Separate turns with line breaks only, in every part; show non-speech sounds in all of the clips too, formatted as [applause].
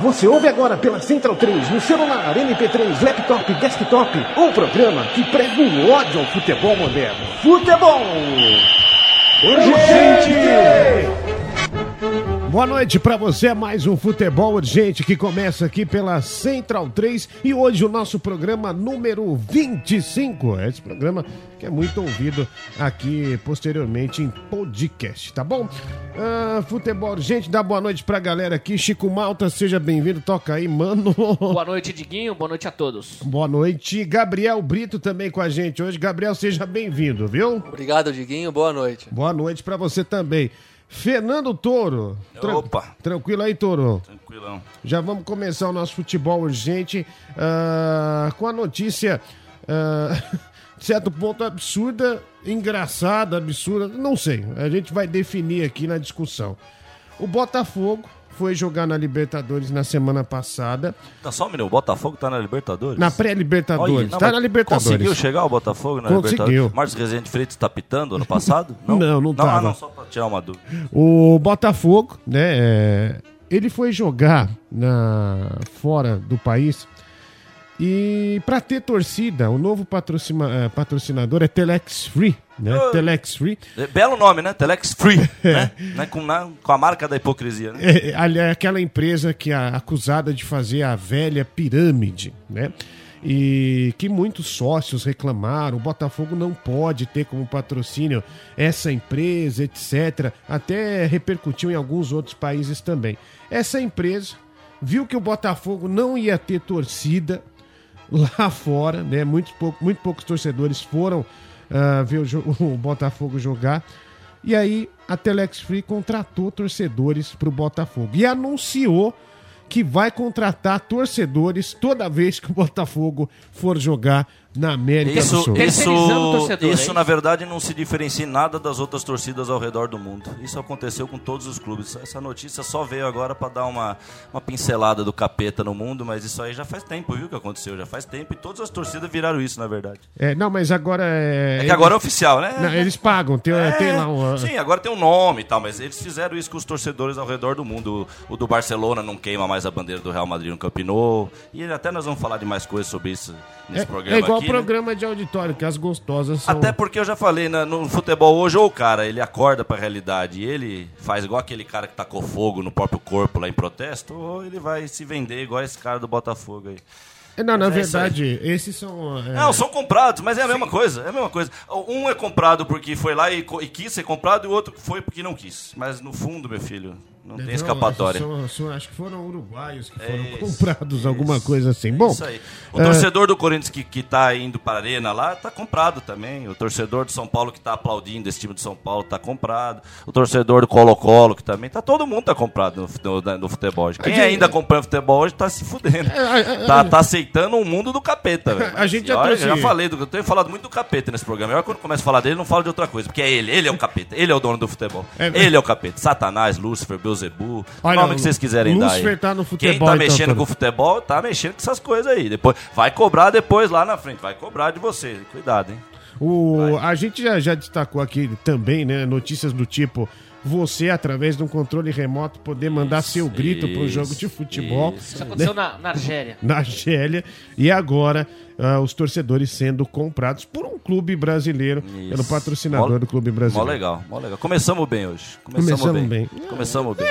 Você ouve agora pela Central 3, no celular, MP3, laptop, desktop, um programa que prega o ódio ao futebol moderno. Futebol! Urgente! Boa noite para você, mais um Futebol Urgente que começa aqui pela Central 3 e hoje o nosso programa número 25. Esse programa que é muito ouvido aqui posteriormente em podcast, tá bom? Ah, futebol Urgente, dá boa noite pra galera aqui. Chico Malta, seja bem-vindo, toca aí, mano. [laughs]
Boa noite, Diguinho. Boa noite a todos.
Boa noite, Gabriel Brito também com a gente hoje. Gabriel, seja bem-vindo, viu?
Obrigado, Diguinho. Boa noite.
Boa noite pra você também. Fernando Toro. Tran-
Opa.
Tranquilo aí, Toro?
Tranquilão.
Já vamos começar o nosso futebol urgente ah, com a notícia, ah, [laughs] de certo ponto, absurda, engraçada, absurda, não sei. A gente vai definir aqui na discussão. O Botafogo foi jogar na Libertadores na semana passada,
Tá só minuto, o Botafogo tá na Libertadores?
na pré-Libertadores.
Não,
Tá na Libertadores.
Conseguiu chegar o Botafogo na
Conseguiu.
Libertadores? Marcos Rezende Freitas tá pitando ano passado? [laughs]
Não, não
não,
tava.
Ah, não, só pra tirar uma dúvida.
O Botafogo, né? é, ele foi jogar na, fora do país e para ter torcida, o novo eh, patrocinador é Telex Free, né?
Oh.
Telex Free.
É, Belo nome, né? Telex Free, [laughs] né? Né? Com, na- com a marca da hipocrisia, né?
É, ali é aquela empresa que é acusada de fazer a velha pirâmide, né? E que muitos sócios reclamaram, o Botafogo não pode ter como patrocínio essa empresa, etc. Até repercutiu em alguns outros países também. Essa empresa viu que o Botafogo não ia ter torcida lá fora, né? Muito, pouco, muito poucos torcedores foram ah, ver o, [laughs] o Botafogo jogar. E aí a Telex Free contratou torcedores para o Botafogo e anunciou que vai contratar torcedores toda vez que o Botafogo for jogar na América do
Isso,
Sul.
Terceirizando o
isso,
é
isso
isso?
na verdade não se diferencia em nada das outras torcidas ao redor do mundo. Isso aconteceu com todos os clubes. Essa notícia só veio agora para dar uma, uma pincelada do capeta no mundo, mas isso aí já faz tempo, viu que aconteceu? Já faz tempo e todas as torcidas viraram isso, na verdade.
É, não, mas agora é.
É que agora é oficial, né?
Não, eles pagam, tem,
É,
tem lá um.
Sim, agora tem um nome e tal, mas eles fizeram isso com os torcedores ao redor do mundo. O, o do Barcelona não queima mais a bandeira do Real Madrid no Camp Nou. E até nós vamos falar de mais coisas sobre isso nesse
É,
programa
é igual
aqui. né?
programa de auditório, que as gostosas são.
Até porque eu já falei, né, no futebol hoje, ou o cara, ele acorda pra realidade e ele faz igual aquele cara que tacou fogo no próprio corpo lá em protesto, ou ele vai se vender igual esse cara do Botafogo aí.
É, Não, na
Mas é isso aí.
verdade, esses são. é,
Não, são comprados, mas é a mesma coisa, é a mesma coisa. Um é comprado porque foi lá e, e quis ser comprado, e o outro foi porque não quis. Mas no fundo, meu filho, não tem
Não,
escapatória.
são- são- acho que foram uruguaios que foram
Isso,
comprados, alguma coisa assim. Bom,
Isso aí. O
é,
torcedor do Corinthians que, que tá indo para a arena lá, tá comprado também. O torcedor do São Paulo que tá aplaudindo esse time do São Paulo tá comprado. O torcedor do Colo-Colo que também tá todo mundo tá comprado no, no- no futebol hoje. Quem
gente-
ainda acompanha futebol hoje tá se fudendo.
a- a-
Tá, tá aceitando um mundo do capeta. [laughs]
A gente já
Olha,
trouxe-
já falei, do, eu tenho falado muito do capeta nesse programa. Eu, quando começo a falar dele, não falo de outra coisa, porque é ele, ele é o capeta, ele é o dono do futebol.
É-
Ele é o capeta. Satanás, Lúcifer, Beuzebu, o
Olha,
nome que vocês quiserem dar aí.
Lúcifer tá no futebol,
Quem tá
então,
mexendo
Tony.
com o futebol, tá mexendo com essas coisas aí. Depois, vai cobrar depois lá na frente, vai cobrar de você. Cuidado, hein?
O, a gente já, já destacou aqui também, né? Notícias do tipo. Você, através de um controle remoto, poder mandar seu grito para um
isso,
jogo de futebol
isso.
Isso aconteceu na, na Argélia.
na Argélia. E agora, ah, os torcedores sendo comprados por um clube brasileiro, pelo
Isso.
patrocinador
Mó-
do clube
Mó
brasileiro.
legal, mó legal. Começamos bem hoje. Começamos,
Começamos
bem.
bem.
Começamos bem.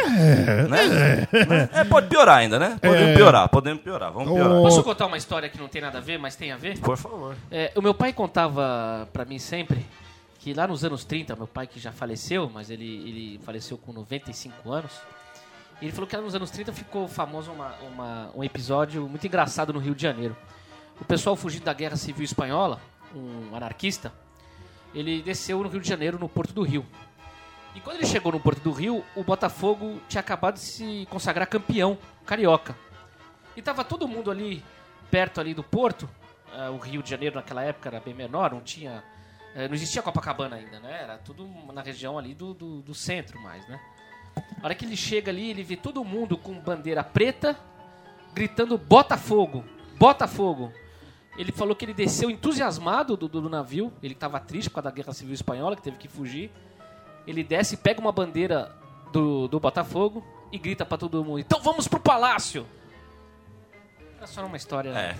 Né? É, pode piorar ainda, né? Podemos
É.
piorar, podemos piorar. Vamos piorar.
Ô,
Posso contar uma história que não tem nada a ver, mas tem a ver?
Por favor.
É, o meu pai contava pra mim sempre que lá nos anos 30, meu pai que já faleceu, mas ele, ele faleceu com 95 anos, ele falou que lá nos anos 30 ficou famoso uma- uma- um episódio muito engraçado no Rio de Janeiro. O pessoal fugindo da Guerra Civil Espanhola, um anarquista, ele desceu no Rio de Janeiro, no Porto do Rio. E quando ele chegou no Porto do Rio, o Botafogo tinha acabado de se consagrar campeão carioca. E tava todo mundo ali perto ali do Porto. eh, o Rio de Janeiro naquela época era bem menor, não tinha não existia Copacabana ainda, né? Era tudo na região ali do, do, do centro mais, né? A hora que ele chega ali, ele vê todo mundo com bandeira preta, gritando Botafogo, Botafogo. Ele falou que ele desceu entusiasmado do, do, do navio, ele estava triste por causa da Guerra Civil Espanhola, que teve que fugir. Ele desce, pega uma bandeira do, do Botafogo e grita para todo mundo: Então vamos pro palácio! Só uma história.
É.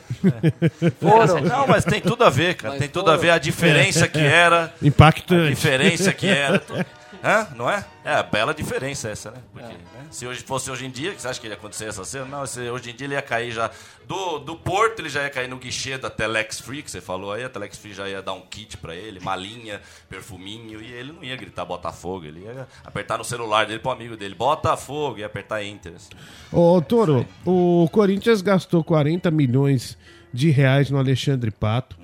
[laughs]
Foram.
Não, mas tem tudo a ver, cara.
Mas
tem tudo a
foram.
ver a diferença que era. A
Impactante.
diferença que era. [laughs] Hã? Não é? É a bela diferença essa, né? Porque, né? Se hoje fosse hoje em dia, que você acha que ia acontecer essa cena? Não, se hoje em dia ele ia cair já. Do, do Porto, ele já ia cair no guichê da Telex Free, que você falou aí. A Telex Free já ia dar um kit pra ele, malinha, perfuminho, e ele não ia gritar Botafogo. Ele ia apertar no celular dele pro amigo dele: Botafogo, e apertar Enter. assim.
Ô, Toro, o Corinthians gastou 40 milhões de reais no Alexandre Pato.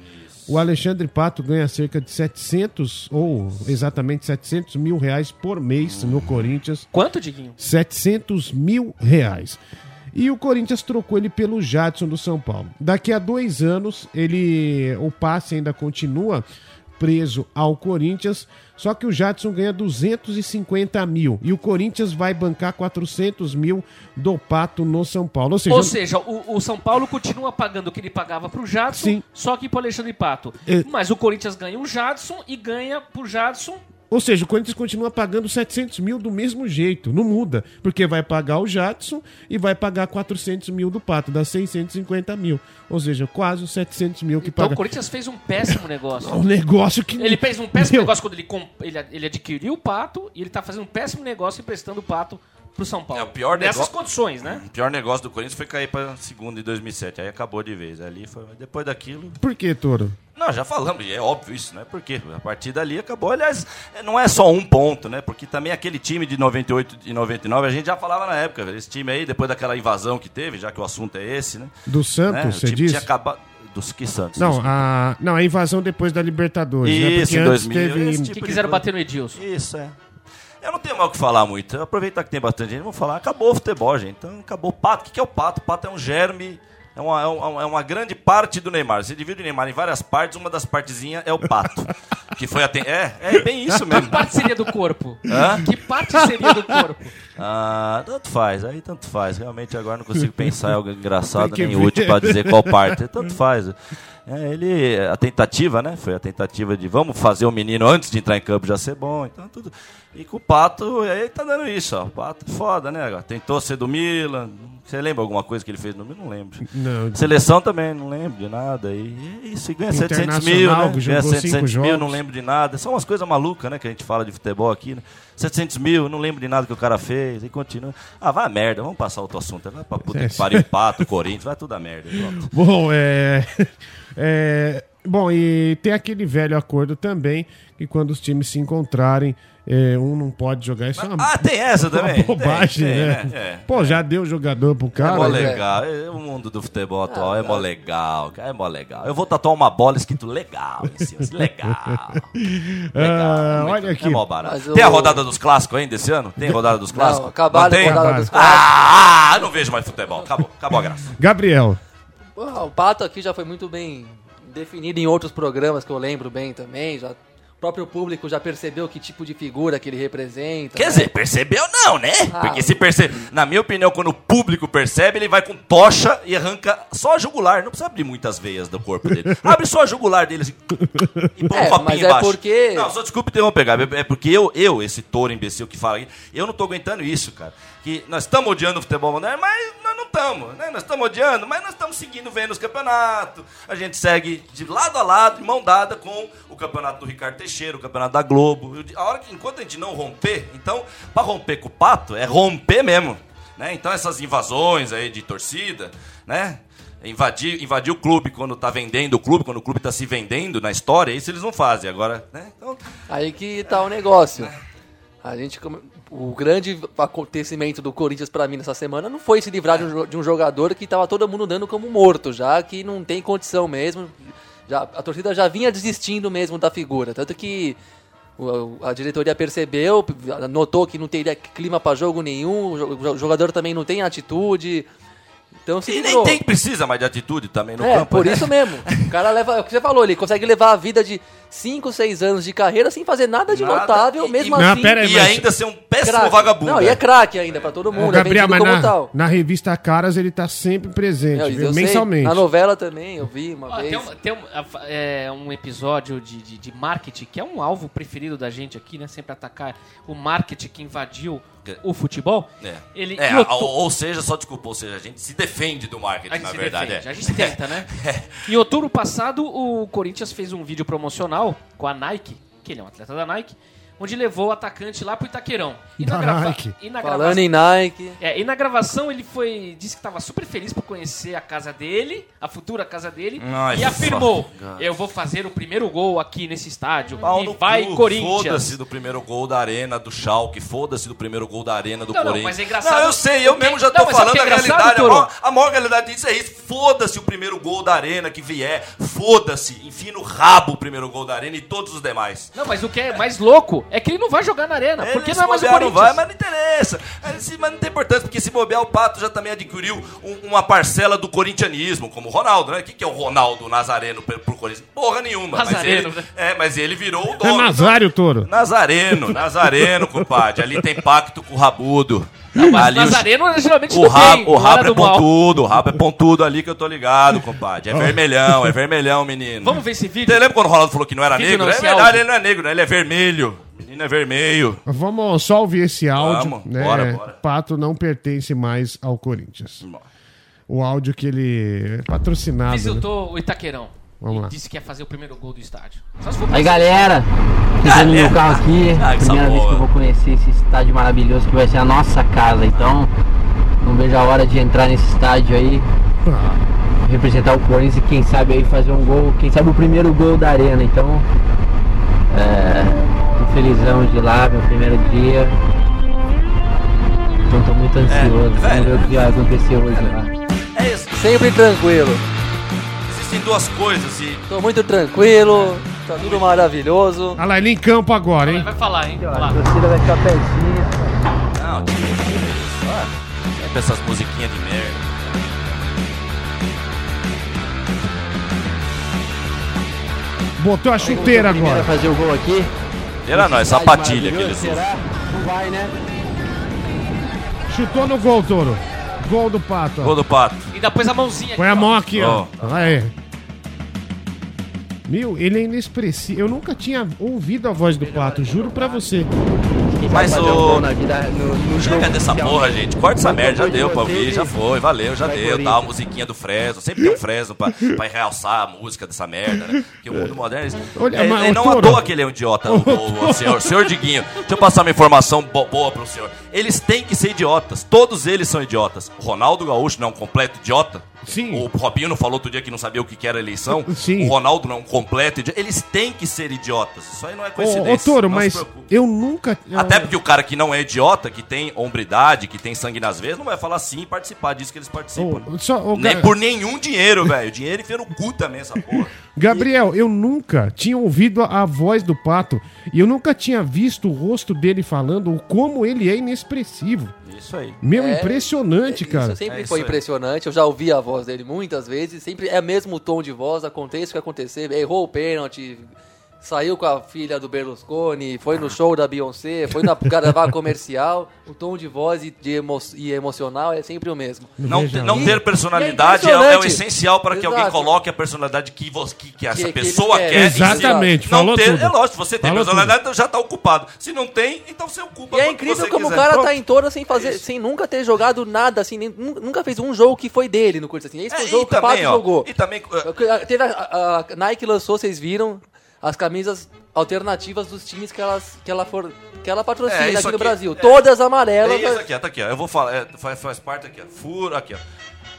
O Alexandre Pato ganha cerca de 700, ou exatamente 700 mil reais por mês no Corinthians.
Quanto, Diguinho?
700 mil reais. E o Corinthians trocou ele pelo Jadson do São Paulo. Daqui a dois anos, ele o passe ainda continua preso ao Corinthians, só que o Jadson ganha 250 mil e o Corinthians vai bancar 400 mil do Pato no São Paulo. Ou seja,
Ou seja, o, o São Paulo continua pagando o que ele pagava pro Jadson,
Sim.
só que pro Alexandre Pato.
É.
Mas o Corinthians ganha um Jadson e ganha pro Jadson.
Ou seja, o Corinthians continua pagando 700 mil do mesmo jeito, não muda. Porque vai pagar o Jadson e vai pagar 400 mil do Pato, dá 650 mil. Ou seja, quase os 700 mil que
Então
paga.
o Corinthians fez um péssimo negócio. [laughs]
Um negócio que.
Ele fez um péssimo
Meu,
negócio quando ele, comp- ele, ele adquiriu o Pato e ele tá fazendo um péssimo negócio emprestando o Pato pro São Paulo.
É, o pior
Nessas
negócio-
condições, né?
O pior negócio do Corinthians foi cair pra segundo em 2007. Aí acabou de vez. Ali foi. Depois daquilo.
Por que, Toro?
Não, já falamos, e é óbvio isso, né? Porque a partir dali acabou. Aliás, não é só um ponto, né? Porque também aquele time de 98 e 99, a gente já falava na época, velho. esse time aí, depois daquela invasão que teve, já que o assunto é esse, né?
Do
né?
Santos,
O
você
time
disse?
tinha acabado. Dos que Santos?
Não,
desculpa.
a, não, a invasão depois da Libertadores. né?
Isso,
Porque
em
antes
2000, esse
teve.
tipo-
Que quiseram
coisa.
bater no Edilson.
Isso, é. Eu não tenho mais o que falar muito. Aproveitar que tem bastante gente, vamos falar. Acabou o futebol, gente. Então acabou o pato. O que que é o pato? O pato é um germe. É uma, é uma, é uma grande parte do Neymar. Você divide o Neymar em várias partes, uma das partezinhas é o pato. [laughs] que foi até. É, é bem isso [laughs] mesmo.
Que parte seria do corpo?
Hã?
Que parte seria do corpo?
Ah, tanto faz, aí tanto faz. Realmente agora não consigo pensar em algo engraçado [laughs] nem
ver.
útil pra dizer qual parte. Tanto [laughs] faz. É, ele, a tentativa, né? Foi a tentativa de vamos fazer o menino antes de entrar em campo já ser bom. Então tudo. E com o Pato, aí tá dando isso, ó. O Pato é foda, né? agora? Tentou ser do Milan. Você lembra alguma coisa que ele fez no? Não lembro.
Não,
Seleção também, não lembro de nada. E é isso, e ganha 700 mil, né? Ganha
jogou
700
cinco
mil, não lembro de nada. São umas coisas malucas, né? Que a gente fala de futebol aqui, né? 700 mil, não lembro de nada que o cara fez. E continua. Ah, vai a merda, vamos passar outro assunto. Vai pra puta
É,
que pariu, Pato, Corinthians, vai tudo a merda. [laughs] Pronto.
Bom, é, [laughs] é, Bom, e tem aquele velho acordo também que quando os times se encontrarem, é, um não pode jogar. Isso é uma,
Ah, tem essa [laughs]
uma
também?
bobagem,
Tem, tem,
né?
É.
Pô, já deu jogador pro
É
cara.
mó
né?
legal, É, o mundo do futebol atual é mó legal, cara, é mó legal. Eu vou tatuar uma bola escrito legal em cima, assim, legal. [laughs] legal
Ah,
é muito-
olha aqui.
É mó barato.
Mas
Tem a rodada dos clássicos ainda esse ano? Tem rodada dos clássicos?
Não, acabaram a rodada dos.
Ah, eu não vejo mais futebol. Acabou, acabou a graça.
Gabriel.
Ah, O Pato aqui já foi muito bem definido em outros programas que eu lembro bem também. Já, o próprio público já percebeu que tipo de figura que ele representa.
Quer
né?
dizer, percebeu não, né?
Ah.
Porque se percebe, na minha opinião, quando o público percebe, ele vai com tocha e arranca só a jugular. Não precisa abrir muitas veias do corpo dele. [laughs] Abre só a jugular dele assim, e põe
É,
um copinho
mas é
embaixo.
porque-
Não, só desculpe interromper, Gabi. É porque eu, eu, esse touro imbecil que fala aqui, eu não tô aguentando isso, cara. Que nós estamos odiando o futebol moderno, mas nós não estamos, né? Nós estamos odiando, mas nós estamos seguindo, vendo os campeonatos. A gente segue de lado a lado, de mão dada com o campeonato do Ricardo Teixeira, o campeonato da Globo. A hora que, enquanto a gente não romper, então, para romper com o pato, é romper mesmo. Né? Então, essas invasões aí de torcida, né? Invadir, invadir o clube quando tá vendendo o clube, quando o clube tá se vendendo na história, isso eles não fazem. Agora, né? Então,
Aí que tá o negócio. A gente, come- o grande acontecimento do Corinthians pra mim nessa semana não foi se livrar de um, de um jogador que tava todo mundo dando como morto, já que não tem condição mesmo. Já, a torcida já vinha desistindo mesmo da figura. Tanto que O- A diretoria percebeu, notou que não teria clima para jogo nenhum, o jo- o jogador também não tem atitude. Então se
E nem tem precisa mais de atitude também no
É,
campo.
por
né?
isso mesmo. O cara leva, é o que você falou, ele consegue levar a vida de 5, 6 anos de carreira sem fazer nada de
Nada.
notável,
E-
mesmo
e- Não,
assim.
pera aí,
E
mas-
ainda ser um péssimo
craque.
vagabundo.
Não, e é
né?
craque ainda pra todo
Ô,
mundo,
Gabriel,
é
mas
vendido como
na,
tal.
na revista Caras ele tá sempre presente,
Não,
viu?
eu sei,
mensalmente.
na novela também, eu vi uma
Ó,
vez.
tem um, tem um, é, um episódio de, de, de marketing que é um alvo preferido da gente aqui, né? Sempre atacar o marketing que invadiu o futebol.
É.
Ele,
É, ou, ou seja, só desculpa, ou seja, a gente se defende do marketing, na verdade.
defende,
é.
a gente tenta, né? [laughs] Em outubro passado, o Corinthians fez um vídeo promocional com a Nike, que ele é um atleta da Nike, onde levou o atacante lá pro Itaquerão. E
Da
grava-
Nike.
e na
Falando
gravação-
em Nike.
É, e na gravação ele foi. disse que estava super feliz por conhecer a casa dele, a futura casa dele,
Ai,
e afirmou. Eu vou fazer o primeiro gol aqui nesse estádio.
Pau
e vai
cu,
Corinthians.
Foda-se do primeiro gol da arena do Schalke, foda-se do primeiro gol da arena do
Não, não,
Corinthians.
mas é engraçado-
Não, eu sei, eu
Porque-
mesmo já tô
Não,
falando
é
a realidade. A maior, a maior realidade disso é isso. Foda-se o primeiro gol da arena que vier. Foda-se. Enfim no rabo o primeiro gol da arena e todos os demais.
Não, mas o que é mais louco é que ele não vai jogar na arena, porque
Ele,
não é mais o
bobear, não
Corinthians.
vai, mas não interessa. Mas, se- mas não tem importância, porque se bobear, o Pato já também adquiriu um- uma parcela do corintianismo, como o Ronaldo, né? O que, que é o Ronaldo Nazareno pro, pro Linguiça. Porra nenhuma.
Nazareno,
mas
né?
ele, é, mas ele virou o
É
dono.
Nazário, Toro.
Nazareno, Nazareno, compadre. Ali tem pacto com o rabudo.
Mas
ali o-
Nazareno geralmente
o, rabo,
bem,
o rabo é
do mal.
pontudo, o rabo é pontudo ali que eu tô ligado, compadre. É vermelhão, é vermelhão, menino.
Vamos ver esse vídeo?
Você lembra quando o Ronaldo falou que não era
Vídeo
negro?
não,
é verdade,
áudio.
ele não é negro, né? Ele é vermelho. Menino é vermelho.
Vamos só ouvir esse áudio.
Vamos,
né?
bora, bora.
Pato não pertence mais ao Corinthians. O áudio que ele é patrocinado. né?
Visitou o Itaquerão.
Vamos lá.
disse que ia fazer o primeiro gol do estádio.
Aí galera, no meu carro aqui,
Ah,
primeira vez que
porra.
eu vou conhecer esse estádio maravilhoso que vai ser a nossa casa, então não vejo a hora de entrar nesse estádio aí,
Ah,
representar o Corinthians e quem sabe aí fazer um gol, quem sabe o primeiro gol da arena, então é, felizão de lá, meu primeiro dia. Então tô muito ansioso,
É, velho.
vamos ver o que vai acontecer hoje lá.
É isso.
Sempre tranquilo.
Existem duas coisas e
Tô muito tranquilo, tá tudo maravilhoso.
Olha lá, ele em campo agora, hein?
Vai falar, hein? Vai
A torcida vai ficar pertinho.
Não, tira isso. Ah, Sempre essas musiquinhas de merda.
Botou a chuteira agora.
fazer o gol aqui.
Era não, é
Estádio
sapatilha que eles usam.
será? Não vai, né?
Chutou no gol, Toro. Gol do Pato. ó.
Gol do pato.
E depois a mãozinha
Põe a
aqui,
mão aqui, ó.
Ó.
Aí. Meu, ele é inexpressivo. Eu nunca tinha ouvido a voz do Pato, juro pra você.
Mas o- Chega dessa porra, gente. Corta essa merda, já deu pra ouvir, já foi, valeu, já deu. Tá a
Corinthians.
musiquinha do Fresno, sempre tem um Fresno pra, [laughs] pra realçar a música dessa merda, né? Porque o mundo moderno. eles-
Olha,
é,
mas,
é,
ô,
não à toa que ele é um idiota, o, o- o senhor, o senhor Diguinho. Deixa eu passar uma informação bo- boa pro senhor. Eles têm que ser idiotas, todos eles são idiotas. O Ronaldo Gaúcho não é um completo idiota.
Sim.
O Robinho não falou outro dia que não sabia o que era eleição. [laughs]
Sim.
O Ronaldo não é um completo idiota. Eles têm que ser idiotas. Isso aí não é
Ô,
coincidência.
ô Toro,
se
mas eu nunca.
Até porque o cara que não é idiota, que tem hombridade, que tem sangue nas veias, não vai falar sim e participar disso que eles participam.
Ô, só- ô,
Nem por nenhum dinheiro, velho. Dinheiro enfia no cu também, essa porra. [laughs]
Gabriel, eu nunca tinha ouvido a, a voz do Pato e eu nunca tinha visto o rosto dele falando o como ele é inexpressivo.
Isso aí.
Meu,
É,
impressionante,
Isso
cara.
sempre
É isso
foi
aí.
impressionante. Eu já ouvi a voz dele muitas vezes. Sempre é mesmo tom de voz. Acontece o que acontecer. Errou o pênalti. Saiu com a filha do Berlusconi, foi no show da Beyoncé, foi na [laughs] gravar comercial. O tom de voz e, de emo e emocional é sempre o mesmo.
Não, te- não ter personalidade é, é o
impressionante.
essencial para que alguém
Exato.
coloque a personalidade que, você, que, que essa
Que- que
pessoa quer. si.
Exatamente,
Não
falou
ter,
tudo.
É lógico, se você tem
Falou
personalidade, então já tá ocupado. Se não tem, então você ocupa
E é incrível
você
como o
quiser.
cara
Pronto.
tá em toda sem fazer, sem nunca ter jogado nada, assim, nem- nu- nunca fez um jogo que foi dele no Corinthians. Assim. Esse
É,
foi o
e
jogo que o Pato jogou.
E também, uh,
Teve a, a- a Nike lançou, vocês viram, as camisas alternativas dos times que, elas, que, ela, for, que ela patrocina
É,
aqui
isso
no
aqui,
Brasil.
é.
Todas amarelas.
É isso aqui, ó, tá aqui, ó. Eu vou falar, é, faz, faz parte aqui, ó. Furo, aqui, ó.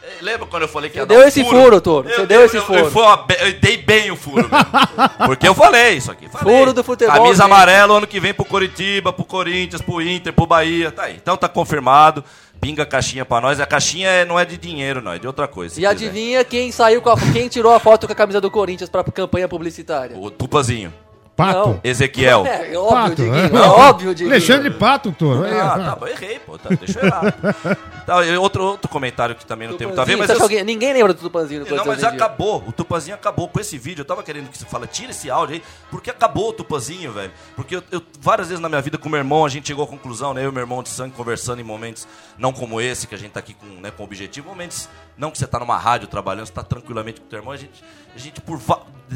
É, Lembra quando eu falei que
Você
ia
deu
dar um
esse furo, Toro, você
Eu
deu esse
eu-
furo.
Eu, be- eu dei bem o furo. [laughs] Porque eu falei isso aqui. falei.
Furo do futebol,
Camisa
gente.
amarela ano que vem pro Coritiba, pro Corinthians, pro Inter, pro Bahia. Tá aí. Então tá confirmado. Pinga a caixinha pra nós. A caixinha é- não é de dinheiro, não, é de outra coisa.
E
quiser.
adivinha quem saiu com a, quem tirou a foto com a camisa do Corinthians pra campanha publicitária?
O Tupazinho.
Pato.
Não.
Ezequiel.
É, óbvio,
Pato,
Diguinho.
é.
É óbvio, Diguinho.
Alexandre Pato. Aí,
Ah, tá bom, errei, pô. Tá, deixa eu errar. [laughs] Tá, outro, outro comentário que também não tem muito a ver, mas eu-
alguém- Ninguém lembra do Tupanzinho
Não, mas acabou. O Tupanzinho acabou com esse vídeo. Eu tava querendo que você fala, tira esse áudio aí, porque acabou o Tupanzinho, velho. Porque eu, eu- várias vezes na minha vida com o meu irmão, a gente chegou à conclusão, né? Eu e meu irmão de sangue conversando em momentos não como esse, que a gente tá aqui com, né, com objetivo, momentos não que você tá numa rádio trabalhando, você tá tranquilamente com o teu irmão, a gente, a gente por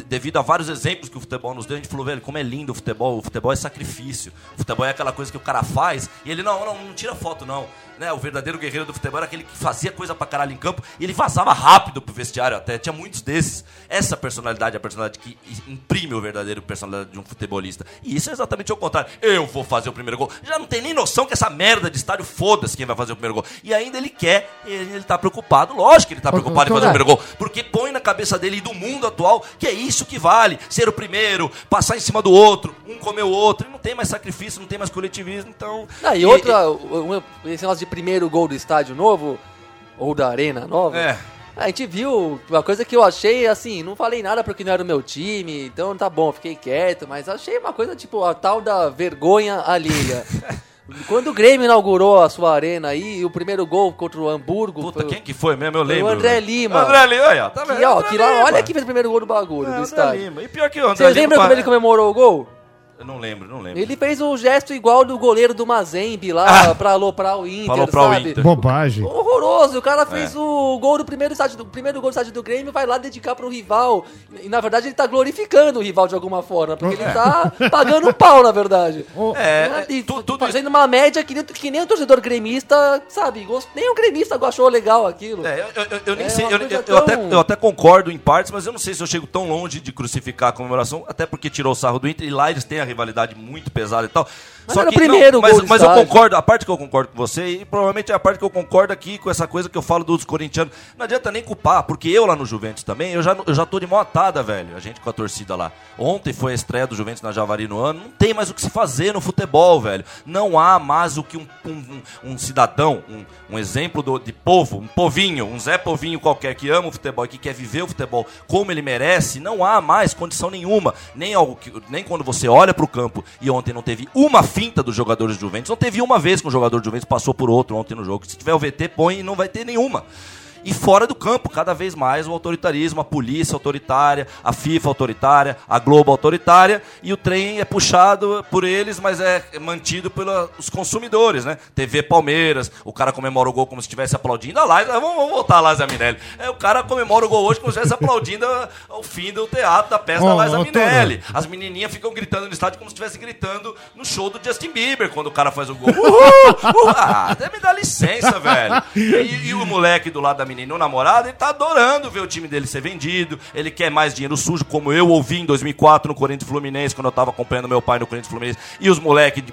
devido a vários exemplos que o futebol nos deu, a gente falou, velho, como é lindo o futebol, o futebol é sacrifício. O futebol é aquela coisa que o cara faz e ele não, não, não tira foto não. Né, o verdadeiro guerreiro do futebol era aquele que fazia coisa pra caralho em campo e ele vazava rápido pro vestiário até. Tinha muitos desses. Essa personalidade é a personalidade que imprime o verdadeiro personalidade de um futebolista. E isso é exatamente o contrário. Eu vou fazer o primeiro gol. Já não tem nem noção que essa merda de estádio foda-se quem vai fazer o primeiro gol. E ainda ele quer, ele, ele tá preocupado. Lógico que ele tá preocupado em fazer o primeiro gol. Porque põe na cabeça dele e do mundo atual que é isso que vale. Ser o primeiro, passar em cima do outro, um comer o outro. E não tem mais sacrifício, não tem mais coletivismo. Então.
Ah, e outra, um- esse negócio de primeiro gol do estádio novo, ou da arena nova,
É.
a gente viu uma coisa que eu achei, assim, não falei nada porque não era o meu time, então tá bom, fiquei quieto, mas achei uma coisa tipo a tal da vergonha alheia. [laughs] Quando o Grêmio inaugurou a sua arena aí, o primeiro gol contra o Hamburgo.
Puta,
foi-
quem que foi mesmo? Eu
Foi o
lembro.
André. Lima.
André Lima, ó. Tá vendo?
Que, ó, que lá, olha quem fez o primeiro gol do bagulho,
É,
do
André
estádio.
Lima. E pior que o André
Vocês
Lima,
lembram como ele comemorou o gol?
Eu não lembro, não lembro.
Ele fez um gesto igual do goleiro do Mazembe lá pra aloprar o Inter,
Pra aloprar o
sabe?
Inter.
Bobagem.
Horroroso, o cara fez
É.
o gol do primeiro estádio do primeiro gol do estádio do Grêmio, vai lá dedicar pro rival. E na verdade ele tá glorificando o rival de alguma forma, porque ele tá pagando um pau, na verdade.
É,
E
tu- tudo
fazendo uma média que nem, que nem o torcedor gremista, sabe? Nem o gremista achou legal aquilo.
É, eu, eu- eu nem
É
sei, eu, eu até,
tão-
eu até concordo em partes, mas eu não sei se eu chego tão longe de crucificar a comemoração, até porque tirou o sarro do Inter e lá eles têm a rivalidade muito pesada e tal.
Mas era o primeiro
não, mas,
gol
mas eu concordo, a parte que eu concordo com você, e provavelmente é a parte que eu concordo aqui com essa coisa que eu falo dos corintianos. Não adianta nem culpar, porque eu lá no Juventus também, eu já, eu já tô de mão atada, velho, a gente com a torcida lá. Ontem foi a estreia do Juventus na Javari no ano, não tem mais o que se fazer no futebol, velho. Não há mais o que um, um, um- cidadão, um, um exemplo do- de povo, um povinho, um Zé Povinho qualquer que ama o futebol e que quer viver o futebol como ele merece, não há mais condição nenhuma. Nem, ao, que- nem quando você olha pro campo e ontem não teve uma finta dos jogadores do Juventus, não teve uma vez que um jogador do Juventus passou por outro ontem no jogo. Se tiver o VT, põe e não vai ter nenhuma. E fora do campo, cada vez mais o autoritarismo, a polícia autoritária, a FIFA autoritária, a Globo autoritária, e o trem é puxado por eles, mas é mantido pelos consumidores, né? TV Palmeiras, o cara comemora o gol como se estivesse aplaudindo a Liza, vamos, vamos voltar a Liza Minelli. É, o cara comemora o gol hoje como se estivesse aplaudindo o fim do teatro da peça
Ô,
da
ô,
Minelli. As menininhas ficam gritando no estádio como se estivesse gritando no show do Justin Bieber quando o cara faz o gol. Uhul! Uhul! Ah, até me dá licença, velho. E, e o moleque do lado da menina, o namorado, ele tá adorando ver o time dele ser vendido. Ele quer mais dinheiro sujo, como eu ouvi em 2004 no Corinthians Fluminense, quando eu tava acompanhando meu pai no Corinthians Fluminense. E os moleques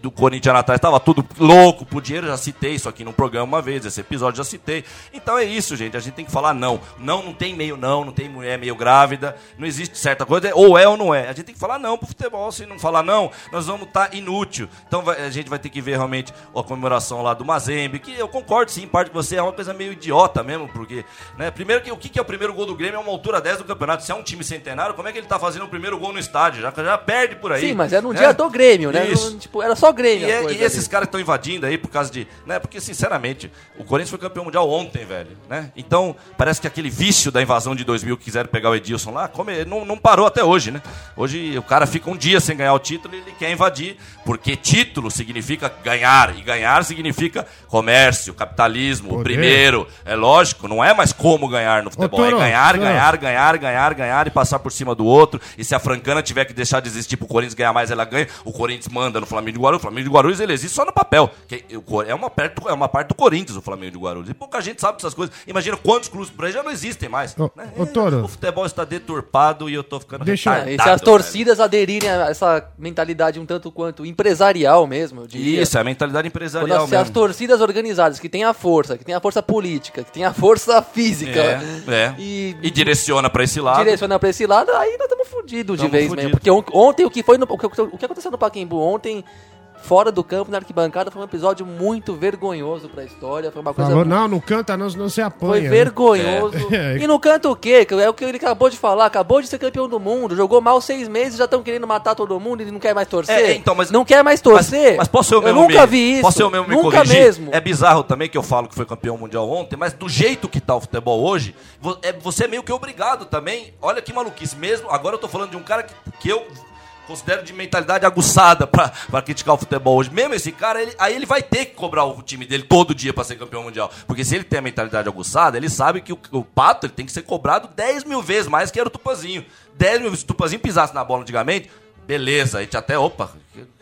do Corinthians atrás tava tudo louco por dinheiro. Já citei isso aqui no programa uma vez, esse episódio já citei. Então é isso, gente. A gente tem que falar não. Não, não tem meio não, não tem mulher meio grávida. Não existe certa coisa, é ou é ou não é. A gente tem que falar não pro futebol. Se não falar não, nós vamos estar inútil. Então a gente vai ter que ver realmente a comemoração lá do Mazembe, que eu concordo sim, parte que você é uma coisa meio idiota mesmo, porque, né, primeiro que o que é o primeiro gol do Grêmio é uma altura 10 do campeonato. Se é um time centenário, como é que ele tá fazendo o primeiro gol no estádio? Já, já perde por aí.
Sim, mas era no
né?
dia do Grêmio, né?
Isso.
Não, tipo, era só Grêmio.
E, é- e esses caras que estão invadindo aí por causa de. Né, porque, sinceramente, o Corinthians foi campeão mundial ontem, velho. Né? Então, parece que aquele vício da invasão de 2000 que quiseram pegar o Edilson lá, come- não, não parou até hoje, né? Hoje o cara fica um dia sem ganhar o título e ele quer invadir, porque título significa ganhar, e ganhar significa comércio, capitalismo, o
Poder.
primeiro. É lógico, não é mais como ganhar no futebol,
Toro,
é ganhar,
Toro.
ganhar, ganhar, ganhar, ganhar e passar por cima do outro. E se a Francana tiver que deixar de existir pro Corinthians ganhar mais, ela ganha. O Corinthians manda no Flamengo de Guarulhos. O Flamengo de Guarulhos ele existe só no papel. É, uma parte, do- é uma parte do Corinthians, o Flamengo de Guarulhos. E pouca gente sabe dessas coisas. Imagina quantos clubes por aí já não existem mais.
Ô,
né?
ô, Toro.
O futebol está deturpado e eu tô ficando
Deixa
retardado.
e se as
velho.
torcidas aderirem a essa mentalidade um tanto quanto empresarial mesmo, eu diria.
Isso, é a mentalidade
Quando
empresarial
as, se as
mesmo.
torcidas organizadas, que tem a força, que tem a força política, que tem a força física,
É, é.
e,
E direciona pra esse lado.
direciona pra esse lado, aí nós estamos fodidos de vez
fudido.
mesmo. Porque on- ontem o que foi no- o que, o que aconteceu no Paquembu ontem fora do campo, na arquibancada, foi um episódio muito vergonhoso pra história. Foi uma coisa
Falou,
muito-
não, não canta, não, senão você apanha.
Foi
né?
vergonhoso. [laughs]
É.
E não canta o quê? Que É o que ele acabou de falar. Acabou de ser campeão do mundo. Jogou mal seis meses já estão querendo matar todo mundo e não quer mais torcer.
É, então, mas-
não quer mais torcer.
Mas, mas posso eu
Eu
mesmo
nunca
me,
vi isso.
Posso eu mesmo me
nunca
corrigir?
mesmo.
É bizarro também que eu falo que foi campeão mundial ontem, mas do jeito que tá o futebol hoje, é, você é meio que obrigado também. Olha que maluquice mesmo. Agora eu tô falando de um cara que, que eu considero de mentalidade aguçada pra criticar o futebol hoje. Mesmo esse cara, ele- aí ele vai ter que cobrar o time dele todo dia pra ser campeão mundial. Porque se ele tem a mentalidade aguçada, ele sabe que o, o Pato ele tem que ser cobrado 10 mil vezes mais que era o Tupazinho. 10 mil vezes. Se o Tupazinho pisasse na bola antigamente, beleza, a gente até, opa,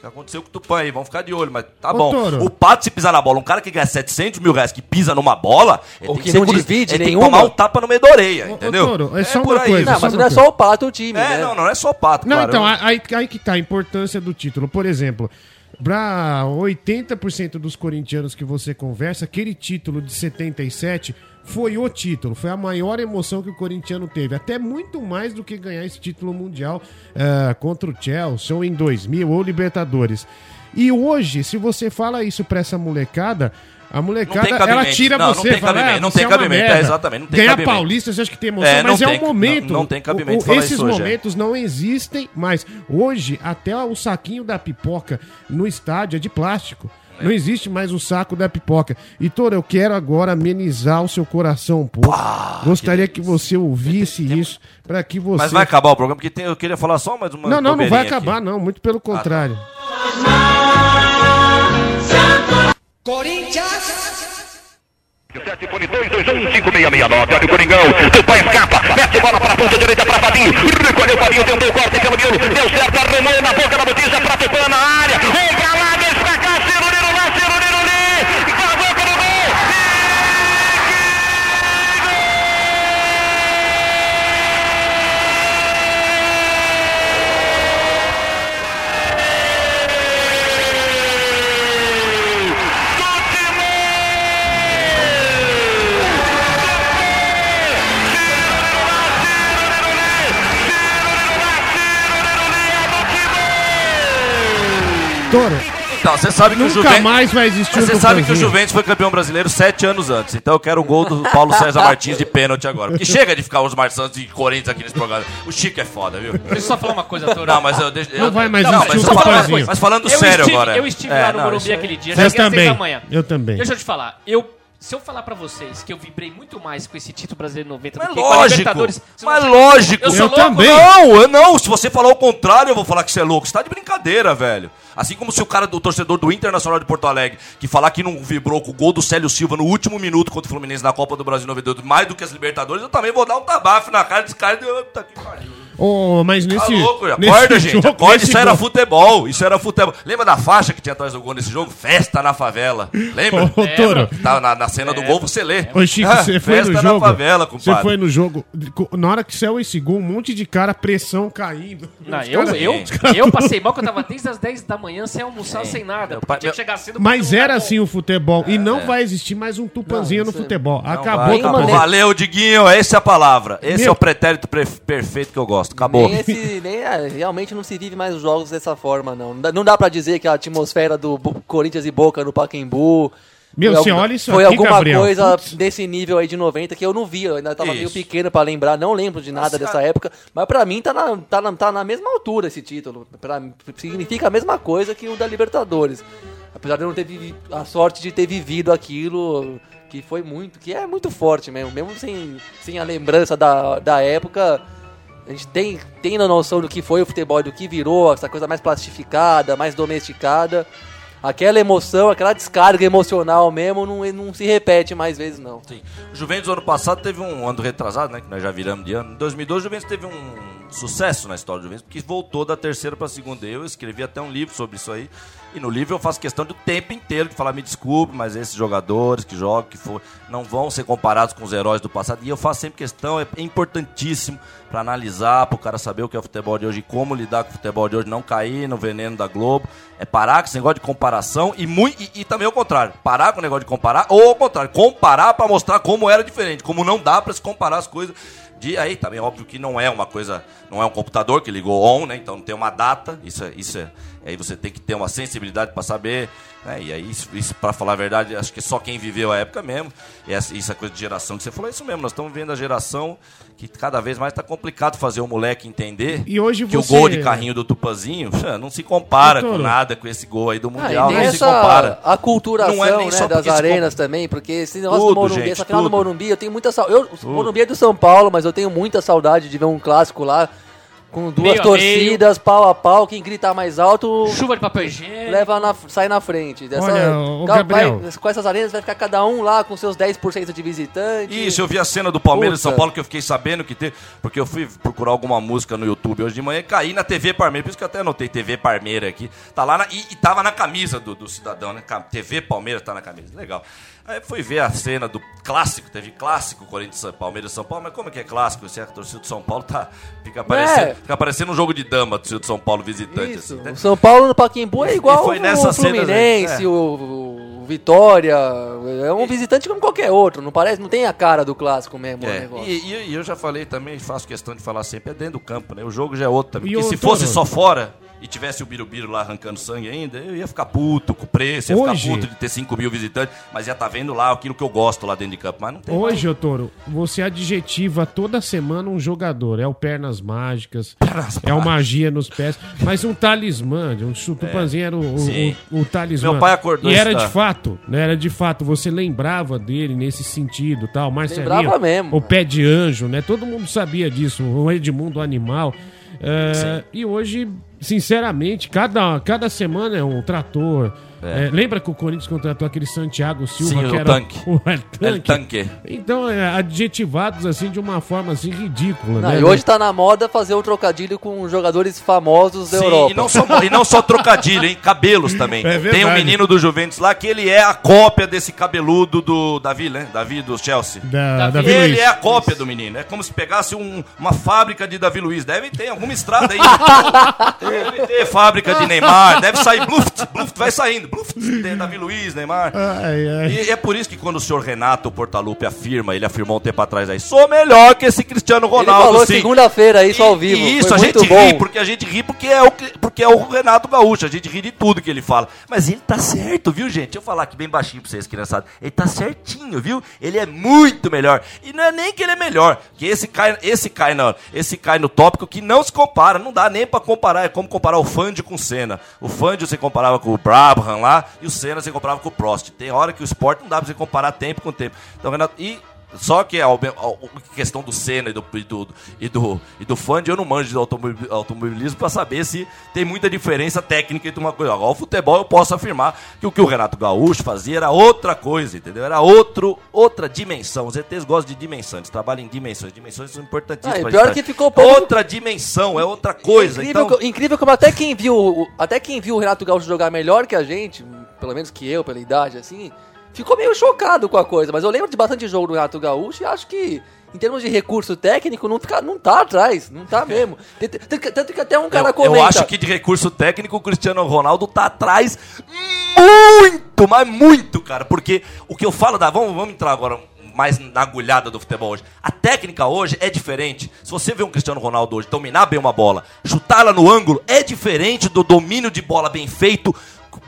aconteceu com o Tupã aí? Vamos ficar de olho, mas tá
Ô,
bom.
Toro.
O Pato, se pisar na bola, um cara que ganha 700 mil reais que pisa numa bola, ele
Ou
tem
que não divide
ele tem que tomar um tapa no meio da orelha,
Ô, ô,
entendeu?
Toro, é só
por
uma
aí.
coisa,
Não,
só
mas não é só o pato o time,
É,
né?
não, não é só o Pato,
Não,
claro.
então, aí, aí que tá a importância do título. Por exemplo, pra 80% dos corintianos que você conversa, aquele título de 77 foi o título, foi a maior emoção que o corintiano teve. Até muito mais do que ganhar esse título mundial eh, contra o Chelsea, ou em 2000, ou Libertadores. E hoje, se você fala isso pra essa molecada, a molecada,
Não
ela tira
Não, não
você
tem
fala,
cabimento,
"Ah,
não tem
é
cabimento,
merda."
é, exatamente, não tem
Ganhar
cabimento.
Paulista, você acha que tem emoção,
É, não
mas é o momento.
não- não tem cabimento
O- o- esses
é.
momentos não existem mais. Hoje, até o saquinho da pipoca no estádio é de plástico. Não existe mais o saco da pipoca. E, Toro, eu quero agora amenizar o seu coração um pouco. Gostaria que, você ouvisse isso para que você.
Mas vai acabar o programa, porque tem- eu queria falar só mais uma
Não, não, não vai
bobeirinha aqui.
acabar, não. Muito pelo contrário.
Sete põe 2, 2, 1, 5, 6, 6, 9. Olha o Coringão. Tupã escapa. Mete bola para a ponta direita para Fabinho. Recolheu o Fabinho, tentou o corte pelo miolo. Deu certo, arrumou na boca da botija para Tupã na área.
Toro,
Então, você sabe que o
nunca
Juventus...
mais vai existir
Mas
um
você sabe que o. Juventus foi campeão brasileiro sete anos antes. Então eu quero o gol do Paulo César Martins de pênalti agora. Porque chega de ficar os Marçantes e Corinthians aqui nesse programa. O Chico é foda, viu?
Deixa eu só falar uma coisa, Toro.
Não, mas eu deixo.
Não
eu-
vai mais
não,
existir
mas
o
falando-
Tupanzinho.
Mas falando
Eu
sério
estive,
agora.
Eu estive
É,
lá no
não,
Morumbi
isso-
aquele dia.
Vocês também.
da manhã.
Eu também.
Deixa eu te falar. Eu, se eu falar pra vocês que eu vibrei muito mais com esse título brasileiro 90
Mas
do que com a
lógico,
Libertadores...
mas lógico.
Eu, sou
Eu
louco,
também.
não?
Não, eu não. Se você falar o contrário, eu vou falar que você é louco. Você tá de brincadeira, velho. Assim como se o cara do torcedor do Internacional de Porto Alegre, que falar que não vibrou com o gol do Célio Silva no último minuto contra o Fluminense na Copa do Brasil 98, mais do que as Libertadores, eu também vou dar um tabafe na cara desse cara. de- Puta que pariu.
Oh, mas nesse.
Tá louco,
nesse
acorda, gente. [laughs]
jogo,
Acorda,
nesse
isso era
gol-
futebol. Isso era futebol. Lembra da faixa que tinha atrás do gol nesse jogo? Festa na favela. Lembra?
Ô, ô, Toro.
Tá na, na cena do gol, você lê.
Ô, Chico,
Ah,
você foi
festa
no
na
jogo.
favela, compadre.
Você foi no jogo. Na hora que saiu esse gol, um monte de cara, pressão caindo.
Não, eu,
caras-
eu, eu passei mal que eu tava desde as 10 da manhã sem almoçar, sem nada.
Meu
tinha que chegar cedo
Mas era assim o futebol. E não vai existir mais um tupanzinho
Não,
no
é-
futebol. Acabou, tá
acabou. Valeu, Diguinho. Essa é a palavra. Esse é o pretérito pre- perfeito que eu gosto. Acabou.
Nem esse, nem, é, realmente não se vive mais os jogos dessa forma, não. Não dá, não dá pra dizer que a atmosfera do Corinthians e Boca no Pacaembu.
Meu,
foi
olha isso
Foi
aqui,
alguma
Gabriel.
coisa
Putz.
desse nível aí de 90 que eu não vi. Eu ainda tava meio
Isso.
pequeno pra lembrar, não lembro de nada
Nossa,
dessa
cara.
época. Mas pra mim tá na, tá, na, tá na mesma altura esse título. Pra, mim, significa a mesma coisa que o da Libertadores. Apesar de eu não ter a sorte de ter vivido aquilo que foi muito, que é muito forte mesmo. Mesmo sem, sem a lembrança da, da época, a gente tem, tem a noção do que foi o futebol, do que virou, essa coisa mais plastificada, mais domesticada. Aquela emoção, aquela descarga emocional mesmo não, não se repete mais vezes, não.
Sim. O Juventus ano passado teve um ano retrasado, né? Que nós já viramos de ano. Em 2012 o Juventus teve um sucesso na história do Juventus, porque voltou da terceira para a segunda. Eu escrevi até um livro sobre isso aí. E no livro eu faço questão do tempo inteiro de falar, me desculpe, mas esses jogadores que jogam, que for, não vão ser comparados com os heróis do passado. E eu faço sempre questão, é importantíssimo para analisar, para o cara saber o que é o futebol de hoje como lidar com o futebol de hoje, não cair no veneno da Globo. É parar com esse negócio de comparação e, muito, e, e também o contrário, parar com o negócio de comparar, ou ao contrário, comparar para mostrar como era diferente, como não dá para se comparar as coisas. De, aí também óbvio que não é uma coisa, não é um computador que ligou on, né? Então não tem uma data, isso é, isso é, Aí você tem que ter uma sensibilidade para saber, né? E aí, isso, isso para falar a verdade, acho que só quem viveu a época mesmo. E essa, isso é coisa de geração que você falou, é isso mesmo. Nós estamos vendo a geração que cada vez mais está complicado fazer o moleque entender
E hoje
que
você-
o gol de carrinho do Tupanzinho [laughs] não se compara
Doutor,
com nada com esse gol aí do
Ah,
Mundial.
e
não
nem
se
essa
compara.
aculturação
Não é nem
né,
só
das arenas também, porque esse negócio
Tudo,
do Morumbi,
gente,
essa final do. Morumbi, eu tenho muita saudade. Eu, o Morumbi é do São Paulo, mas eu tenho muita saudade de ver um clássico lá com duas
Meio a
torcidas, pau a pau, quem gritar mais alto
Chuva de papel higiênico.
leva na, sai na frente. Dessa,
Olha, ô,
Ca-
Gabriel.
vai- com essas arenas vai ficar cada um lá com seus 10% de visitante.
Isso, eu vi a cena do Palmeiras e São
Puta.
Paulo que eu fiquei sabendo que teve. Porque eu fui procurar alguma música no YouTube hoje de manhã e caí na TV Palmeiras. Por isso que eu até anotei TV Palmeiras aqui. Tá lá na- e, e tava na camisa do, do cidadão, né? TV Palmeiras tá na camisa. Legal. Aí fui ver a cena do clássico, teve clássico Corinthians Palmeiras e São Paulo, mas como é que é clássico? Se a torcida do São Paulo tá. Fica parecendo,
É.
fica parecendo um jogo de dama, do São Paulo visitante.
Isso,
assim, né?
o São Paulo no Paquimbu é igual
foi
o
cenas aí,
Fluminense,
é.
o, o Vitória. É um visitante como qualquer outro. Não parece, não tem a cara do clássico mesmo. o
É,
negócio.
e, e- e eu já falei também, faço questão de falar sempre, é dentro do campo, né? O jogo já é outro também.
E
Porque se
outro-
fosse só fora e tivesse o Birubiru lá arrancando sangue ainda, eu ia ficar puto com o preço, ia
Hoje-
ficar puto de ter 5 mil visitantes, mas ia estar vendo lá aquilo que eu gosto lá dentro de campo. Mas não tem
Hoje, ô Toro, você adjetiva toda semana um jogador. É o pernas mágicas, é o magia nos pés, mas um talismã. Um chutupanzinho era o, o, o, o talismã.
Meu pai acordou
E era
essa-
de fato, né? Era de fato. Você lembrava dele nesse sentido, tal. Marcelinho,
Lembrava mesmo.
o pé de anjo, né? Todo mundo sabia disso. O Edmundo Animal. É, e hoje, sinceramente, cada, cada semana é um trator. É, lembra que o Corinthians contratou aquele Santiago Silva,
Sim,
que
o
era
tanque.
o El tanque.
tanque.
Então, é, adjetivados assim de uma forma assim ridícula,
Não,
né?
e hoje tá na moda fazer um trocadilho com jogadores famosos da
Sim,
Europa.
E não, só, e não só trocadilho, hein? Cabelos também. [laughs]
É.
Tem um menino do Juventus lá que ele é a cópia desse cabeludo do Davi, né? Davi do Chelsea.
Da,
Davi
Davi
Ele
Luiz.
é a cópia do menino. É como se pegasse um- uma fábrica de Davi Luiz. Deve ter alguma estrada aí. [laughs] deve ter fábrica de Neymar. Deve sair. Bluft, bluft, vai saindo. Bluft, tem Davi Luiz, Neymar.
Ai, ai.
E é por isso que quando o senhor Renato Portaluppi afirma, ele afirmou um tempo atrás aí, sou melhor que esse Cristiano
Ele
Ronaldo,
falou
sim.
segunda-feira isso
E-
ao vivo.
E isso,
Foi
a gente
bom.
ri, porque a gente ri porque é, o, porque é o Renato Gaúcho, a gente ri de tudo que ele fala. Mas ele tá certo, viu, gente? Deixa eu falar aqui bem baixinho pra vocês, criançada. Ele tá certinho, viu? Ele é muito melhor. E não é nem que ele é melhor, que esse cai, esse cai, no, esse cai no tópico que não se compara, não dá nem pra comparar. É como comparar o Fangio com o Senna. O Fangio você comparava com o Brabham lá, e o Senna você comparava com o Prost. Tem hora que o esporte não dá pra você comparar tempo com tempo. Então, Renato, e só que a, a- questão do Senna e do, e do, e do, e do eu não manjo de automobil- automobilismo pra saber se tem muita diferença técnica entre uma coisa. Agora, o futebol eu posso afirmar que o que o Renato Gaúcho fazia era outra coisa, entendeu? Era outro, outra dimensão. Os ETs gostam de dimensão, eles trabalham em dimensões. Dimensões são importantíssimas.
Ah, pior
gente
que ficou pouco-
Outra dimensão, é outra coisa.
incrível,
então,
incrível como até quem viu até quem viu o Renato Gaúcho jogar melhor que a gente, pelo menos que eu, pela idade, assim, ficou meio chocado com a coisa. Mas eu lembro de bastante jogo do Renato Gaúcho e acho que, em termos de recurso técnico, não, fica, não tá atrás. Não tá mesmo. [laughs] Tanto que- até um cara
eu,
comenta...
eu acho que de recurso técnico o Cristiano Ronaldo tá atrás muito, mas muito, cara. Porque o que eu falo da. Vamos, vamos entrar agora mais na agulhada do futebol hoje. A técnica hoje é diferente. Se você vê um Cristiano Ronaldo hoje dominar bem uma bola, chutar ela no ângulo, é diferente do domínio de bola bem feito.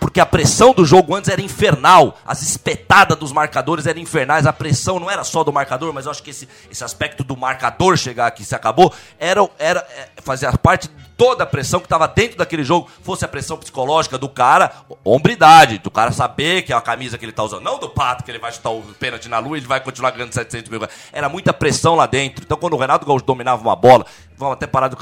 Porque a pressão do jogo antes era infernal, as espetadas dos marcadores eram infernais, a pressão não era só do marcador, mas eu acho que esse, esse aspecto do marcador chegar aqui se acabou, era, era é, fazia parte de toda a pressão que estava dentro daquele jogo, fosse a pressão psicológica do cara, hombridade, do cara saber que é a camisa que ele tá usando, não do pato que ele vai chutar o pênalti na lua e ele vai continuar ganhando 700 mil. Era muita pressão lá dentro. Então quando o Renato Gaúcho dominava uma bola, vamos até parar do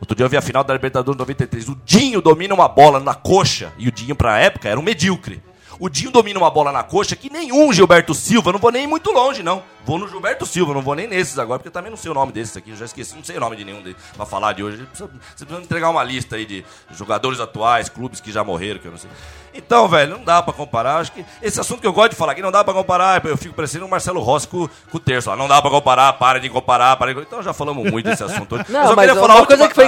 Outro dia eu vi a final da Libertadores 93, o Dinho domina uma bola na coxa, e o Dinho pra época era um medíocre. O Dinho domina uma bola na coxa que nenhum Gilberto Silva, não vou nem muito longe, não. Vou no Gilberto Silva, não vou nem nesses agora, porque eu também não sei o nome desses aqui, eu já esqueci, não sei o nome de nenhum deles pra falar de hoje. Você precisa, você precisa entregar uma lista aí de jogadores atuais, clubes que já morreram, que eu não sei. Então, velho, não dá pra comparar. Acho que esse assunto que eu gosto de falar aqui não dá pra comparar. Eu fico parecendo o Marcelo Rossi com, com o terço. lá. Não dá pra comparar, para de comparar, para de... Então já falamos muito desse assunto hoje. [laughs]
Não,
eu
mas,
queria
uma
falar a
coisa que foi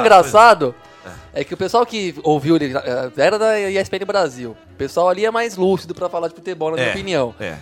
coisa.
Engraçado é que o pessoal que ouviu ele eh, era da ESPN Brasil. O pessoal ali é mais lúcido pra falar de futebol, na minha
É,
opinião.
É.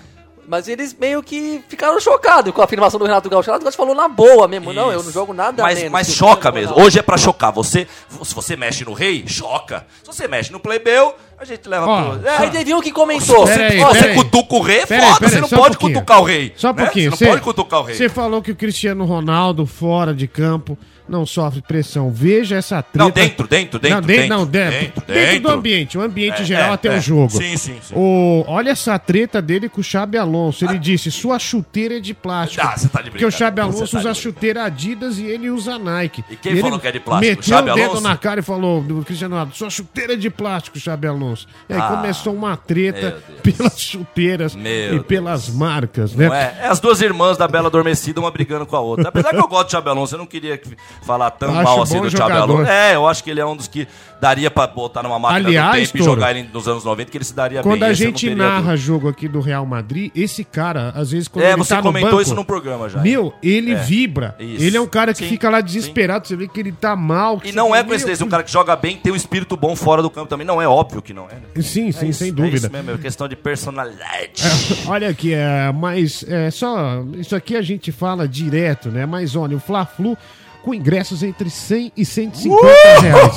Mas eles meio que ficaram chocados com a afirmação do Renato Gaúcho. O Renato Gaúcho falou na boa mesmo. Não, eu não jogo nada
Mas,
menos
mas choca mesmo. Hoje é pra chocar. Você, se você mexe no rei, choca. Se você mexe no plebeu, a gente leva
Ó,
pro...
Aí teve um que comentou.
Ó, você
peraí.
cutuca o rei, é
Peraí,
foda.
peraí,
você não
um
pode
pouquinho.
cutucar o rei.
Só um
né?
pouquinho.
Você não pode cutucar o rei.
Você falou que o Cristiano Ronaldo, fora de campo, não sofre pressão. Veja essa treta.
Não, dentro, dentro, dentro,
Não, dentro,
dentro,
não, dentro,
dentro,
dentro do
dentro.
ambiente. O ambiente
É,
geral
é,
até
é.
o jogo.
Sim, sim, sim.
O, olha essa treta dele com o Xabi Alonso. Ele disse, sua chuteira é de plástico.
Ah, você tá de
Porque o Xabi Alonso
tá de
usa chuteira Adidas e ele usa Nike.
E quem
ele
falou que é de plástico?
Meteu
Xabi
o dedo
Alonso?
na cara e falou, do Cristiano Ronaldo, sua chuteira é de plástico, Xabi Alonso. E aí
Ah,
começou uma treta
Deus.
pelas chuteiras
Meu
e pelas marcas, né?
Não é? é as duas irmãs da Bela Adormecida, uma brigando com a outra. Apesar que eu gosto do Xabi Alonso, eu não queria que- falar tão
Acho
mal assim do
jogador.
Alonso. É, eu acho que ele é um dos que daria pra botar numa máquina
Aliás,
do tempo e
Toro,
jogar ele nos anos 90, que ele se daria
Quando
bem.
a
eu não
gente narra jogo aqui do Real Madrid, esse cara, às vezes, quando
É,
ele
você
tá no
comentou
banco,
isso no programa já.
Meu, ele
É.
vibra.
Isso.
Ele é um cara que
Sim,
fica lá desesperado, você vê que ele tá mal.
E não é
fala,
coincidência, um cara que joga bem tem um espírito bom fora do campo também. Não é óbvio que não é. né?
Sim, sim,
É isso,
sem
É
dúvida.
isso mesmo, é questão de personalidade.
Olha aqui, é, mas é só. Isso aqui a gente fala direto, né? Mas olha, o Fla-Flu com ingressos entre 100 e 150 reais.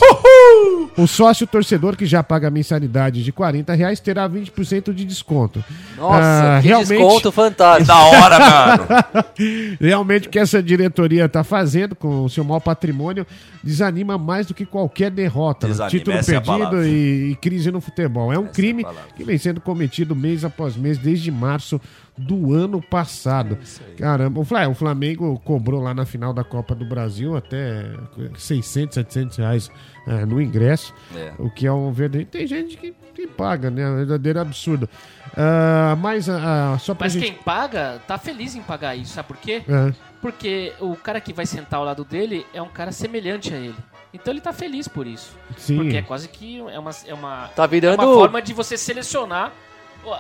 O sócio torcedor que já paga a mensalidade de 40 reais terá 20% de desconto.
Nossa,
Ah,
que
realmente,
desconto fantástico.
da hora, mano. [laughs]
realmente o que essa diretoria está fazendo com o seu mau patrimônio desanima mais do que qualquer derrota.
Desanima,
Título
essa é
perdido
palavra.
e, e crise no futebol. É um crime
a palavra.
que vem sendo cometido mês após mês desde março do ano passado.
É
Caramba, o Fla- o Flamengo cobrou lá na final da Copa do Brasil até 600, 700 reais eh, no ingresso,
É.
o que é um verdadeiro... Tem gente que, que paga, né? É um verdadeiro absurdo. Ah, mas ah, só pra
Mas
gente...
quem paga, tá feliz em pagar isso, sabe por quê?
É.
Porque o cara que vai sentar ao lado dele é um cara semelhante a ele. Então ele tá feliz por isso.
Sim.
Porque é quase que é uma, é uma,
Tá virando-
é uma forma de você selecionar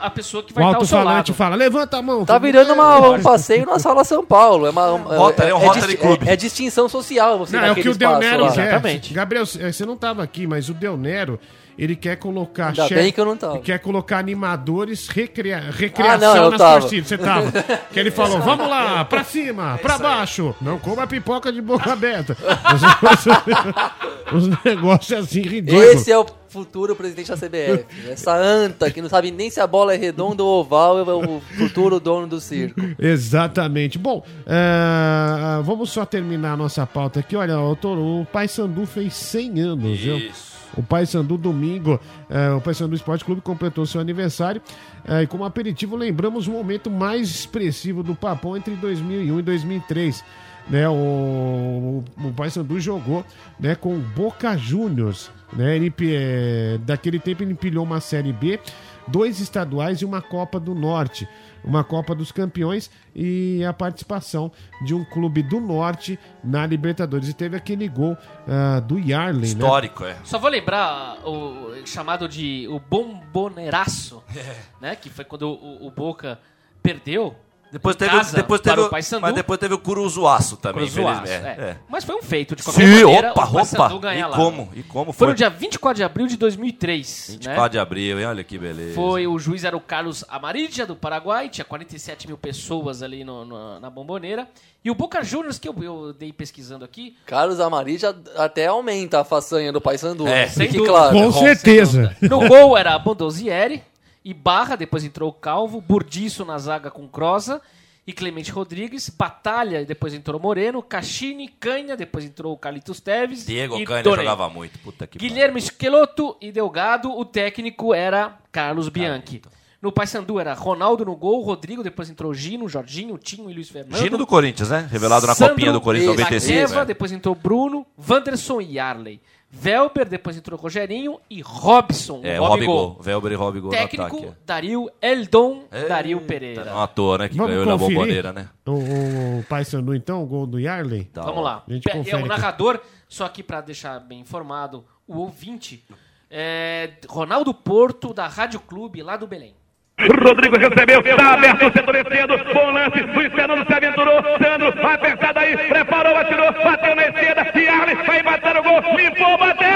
a pessoa que
O
vai estar ao seu
alto-falante
lado.
fala, levanta a mão.
Tá virando uma- um passeio na Sala São Paulo. É, uma, uma-
Rotary, é um Rotary
dis-
Club.
é- é distinção social você
Não, é o que o Del
espaço
Nero
lá.
quer.
Exatamente.
Gabriel, você não tava aqui, mas o Del Nero, ele quer colocar
Ainda
chefe-
bem que eu não tava.
Quer colocar animadores recria, recreação
Ah, não,
nas
tava.
torcidas. Você tava. que ele falou, [laughs] vamos lá, pra cima, pra baixo. Não coma pipoca de boca aberta. [laughs] Os negócios assim ridículos.
Esse é o futuro presidente da CBF. Essa anta que não sabe nem se a bola é redonda ou oval é o futuro dono do circo.
Exatamente. Bom, é, vamos só terminar a nossa pauta aqui. Olha, o, o Pai Sandu fez 100 anos, viu? O Pai Sandu, domingo, é, o Pai Sandu Esporte Clube completou seu aniversário. é, e como aperitivo, lembramos o momento mais expressivo do Papão entre 2001 e 2003. Né, o, o, o Pai Sandu jogou né, com o Boca Juniors. Né, ele, é, daquele tempo ele empilhou uma Série B, dois estaduais e uma Copa do Norte. Uma Copa dos Campeões e a participação de um clube do Norte na Libertadores. E teve aquele gol ah, do Yarley, né?
Histórico, é.
Só vou lembrar o chamado de o bomboneiraço, [laughs]
É.
né? Que foi quando o, o Boca perdeu.
Depois teve,
casa
depois teve,
o Paysandu.
mas depois teve o Curuzuaço também, infelizmente.
é.
É.
Mas foi um feito de qualquer
Sim,
maneira.
opa,
o Paysandu
opa.
ganhar
E
lá.
como? E como
Foi
foi?
no dia 24 de abril de 2003.
24
né?
de abril, hein? Olha que beleza.
Foi o juiz era o Carlos Amarilla do Paraguai, tinha 47 mil pessoas ali no- no- na bomboneira. E o Boca Juniors, que eu, eu dei pesquisando aqui,
Carlos Amari já até aumenta a façanha do Paysandu.
É,
né?
sem
Fique
dúvida.
claro.
Com
Sem
certeza.
dúvida. No gol era Bondozieri e Barra, depois entrou o Calvo, Burdiço na zaga com Crosa e Clemente Rodrigues, Batalha, depois entrou Moreno, Caxini, Canha, depois entrou o Carlitos Teves
Diego
e
Canha jogava muito. Puta que
Guilherme Esqueloto e Delgado, o técnico era Carlos Bianchi. No Paysandu era Ronaldo no gol, Rodrigo, depois entrou Gino, Jorginho, Tinho e Luiz Fernando.
Gino do Corinthians, né? Revelado na
Sandro
copinha do Corinthians
e
96.
Zagueva,
né?
depois entrou Bruno, Wanderson e Yarley. Velber, depois entrou Rogerinho e Robson.
É,
o
o
Rob
Robigol. Velber e Robigol no
Técnico,
ataque.
Dario Eldon,
é.
Dario Pereira.
Não à toa, né? Que
Vamos
ganhou na bomboneira, né?
O, o Paysandu, então, o gol do Yarley.
Da
Vamos
hora.
lá. É o narrador, só aqui para deixar bem informado, o ouvinte, é Ronaldo Porto, da Rádio Clube, lá do Belém.
Rodrigo recebeu, está aberto, setor esquerdo, bom lance, Luiz Fernando se aventurou, Sandro, apertado aí, preparou, atirou, bateu na esquerda, e Arles vai bater o gol, limpou, bateu,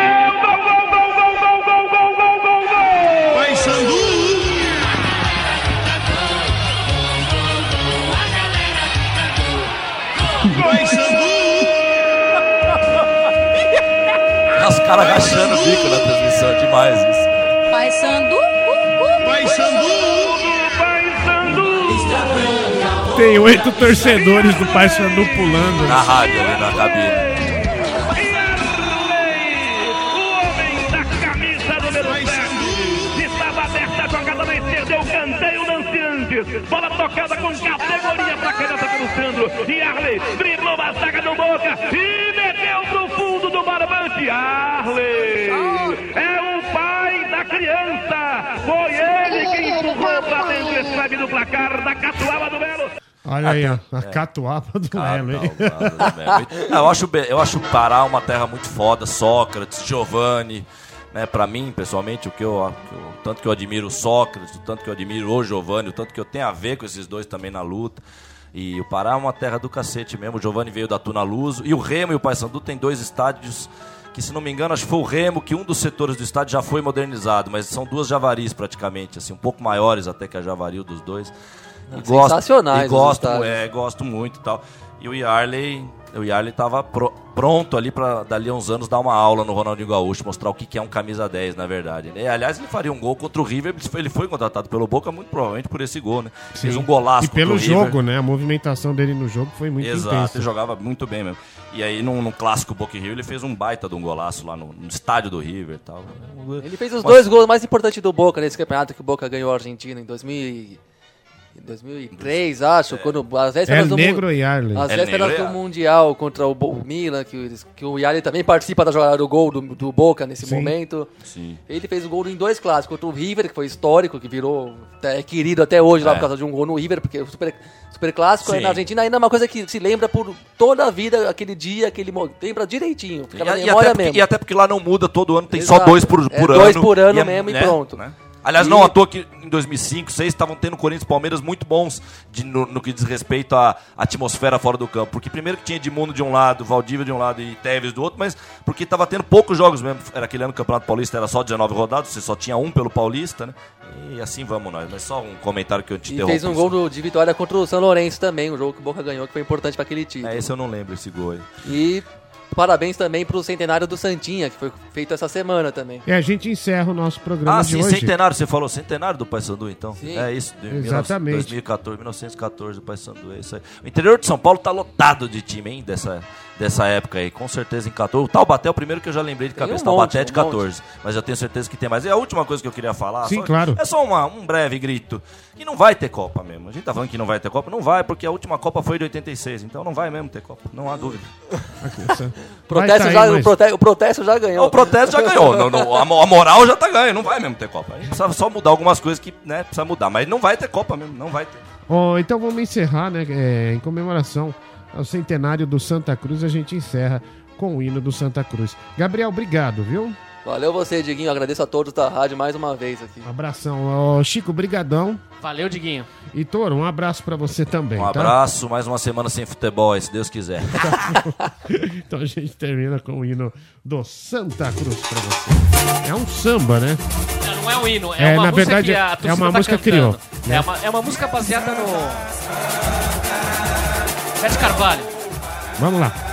gol, gol, gol, gol, gol, gol, gol, gol, gol, gol!
Vai Sandu! Vai Sandu! Os caras rachando o bico na transmissão, é demais isso.
Vai Sandu!
Tem oito torcedores do Paysandu pulando.
Na rádio ali na cabine.
da camisa número 7. Estava aberta a jogada na esquerda, o canteio Lanciantes. Bola tocada com categoria para caneta pelo Sandro. E Arley driblou a zaga do Boca e meteu pro fundo do barbante. Arley
Olha aí, ó, a catuaba do Lelo, hein?
Eu, acho, eu acho o Pará uma terra muito foda, Sócrates, Giovanni, né, pra mim, pessoalmente, o que eu, que eu- o tanto que eu admiro o Sócrates, o tanto que eu admiro o Giovanni, o tanto que eu tenho a ver com esses dois também na luta. E o Pará é uma terra do cacete mesmo. O Giovanni veio da Tuna Luso. E o Remo e o Paysandu tem dois estádios que, se não me engano, acho que foi o Remo que um dos setores do estádio já foi modernizado. Mas são duas javaris praticamente, assim, um pouco maiores até que a javari dos dois. E
Sensacionais
E
os
gosto, é, gosto muito e tal. E o Yarley, o Yarley tava pro- pronto ali pra dali a uns anos dar uma aula no Ronaldinho Gaúcho, mostrar o que, que é um camisa 10, na verdade. né? Aliás, ele faria um gol contra o River, ele foi- ele foi contratado pelo Boca muito provavelmente por esse gol, né? Fez um golaço
E pelo jogo, né? A movimentação dele no jogo foi muito
Exato,
intensa.
ele jogava muito bem mesmo. E aí, num, num clássico Boca e River, ele fez um baita de um golaço lá no, no estádio do River e tal.
Ele fez os
Mas-
dois gols mais importantes do Boca nesse campeonato que o Boca ganhou a Argentina em 2000 e- em 2003, acho, quando as vésperas
El
do
Negro e Yarley.
As
El
vésperas
e
do. Mundial contra o, Bo- o Milan, que, eles- que o Yarley também participa da jogada do gol do, do Boca nesse
Sim.
momento.
Sim.
Ele fez o gol em dois clássicos, contra o River, que foi histórico, que virou é querido até hoje lá
É.
por causa de um gol no River, porque o super, super clássico
Sim.
na Argentina ainda é uma coisa que se lembra por toda a vida, aquele dia, aquele lembra direitinho,
E,
na
e porque,
mesmo.
e até porque lá não muda todo ano, tem só
Exato.
dois por,
É
por
dois
ano.
por ano
é,
mesmo e pronto.
né? Aliás,
E-
não à toa que em 2005, 2006 estavam tendo Corinthians e Palmeiras muito bons de- no, no que diz respeito à atmosfera fora do campo. Porque primeiro que tinha Edmundo de um lado, Valdívia de um lado e Tevez do outro, mas porque estava tendo poucos jogos mesmo. Era aquele ano que o Campeonato Paulista era só 19 rodadas, você só tinha um pelo Paulista, né? E assim vamos nós. Mas só um comentário que eu te
E
interrompi.
fez um gol do- de vitória contra o São Lourenço também, um jogo que o Boca ganhou, que foi importante para aquele título.
É, esse eu não lembro, esse gol aí.
E parabéns também pro centenário do Santinha, que foi feito essa semana também.
E a gente encerra o nosso programa
Ah,
de
sim,
hoje.
centenário, você falou centenário do Paysandu, então?
Sim.
É isso, de
Exatamente.
2014, 1914 do Paysandu, é isso aí. O interior de São Paulo tá lotado de time, hein, dessa, dessa época aí, com certeza em 14. O Taubaté é o primeiro que eu já lembrei de cabeça,
um
Taubaté
monte,
é de
um
14, mas eu tenho certeza que tem mais. E a última coisa que eu queria falar,
Sim,
só-
claro.
é só uma- um breve grito, que não vai ter Copa mesmo. A gente tá falando que não vai ter Copa, não vai, porque a última Copa foi de 86, então não vai mesmo ter Copa, não há dúvida.
Essa- [laughs]
Protesto
tá
já,
aí,
o,
mas-
prote- o protesto já ganhou.
O protesto já ganhou, não- não- a, mo- a moral já tá ganha, não vai mesmo ter Copa. A gente precisa só mudar algumas coisas que né, precisa mudar, mas não vai ter Copa mesmo, não vai ter.
Ó, então vamos encerrar, né? é, em comemoração ao centenário do Santa Cruz, a gente encerra com o hino do Santa Cruz. Gabriel, obrigado, viu?
Valeu você, Diguinho. Agradeço a todos da rádio mais uma vez aqui.
Um abração. Ó, Chico, brigadão.
Valeu, Diguinho.
E Toro, um abraço pra você também,
Um
tá?
abraço, mais uma semana sem futebol, aí, se Deus quiser. [laughs]
Então a gente termina com o hino do Santa Cruz pra você. É um samba, né?
Não, não é um hino, é,
É,
uma
na
música
verdade,
que a
é uma
tá
música
cantando.
criou, né?
É, uma, é uma música baseada no... Bete Carvalho.
Vamos lá.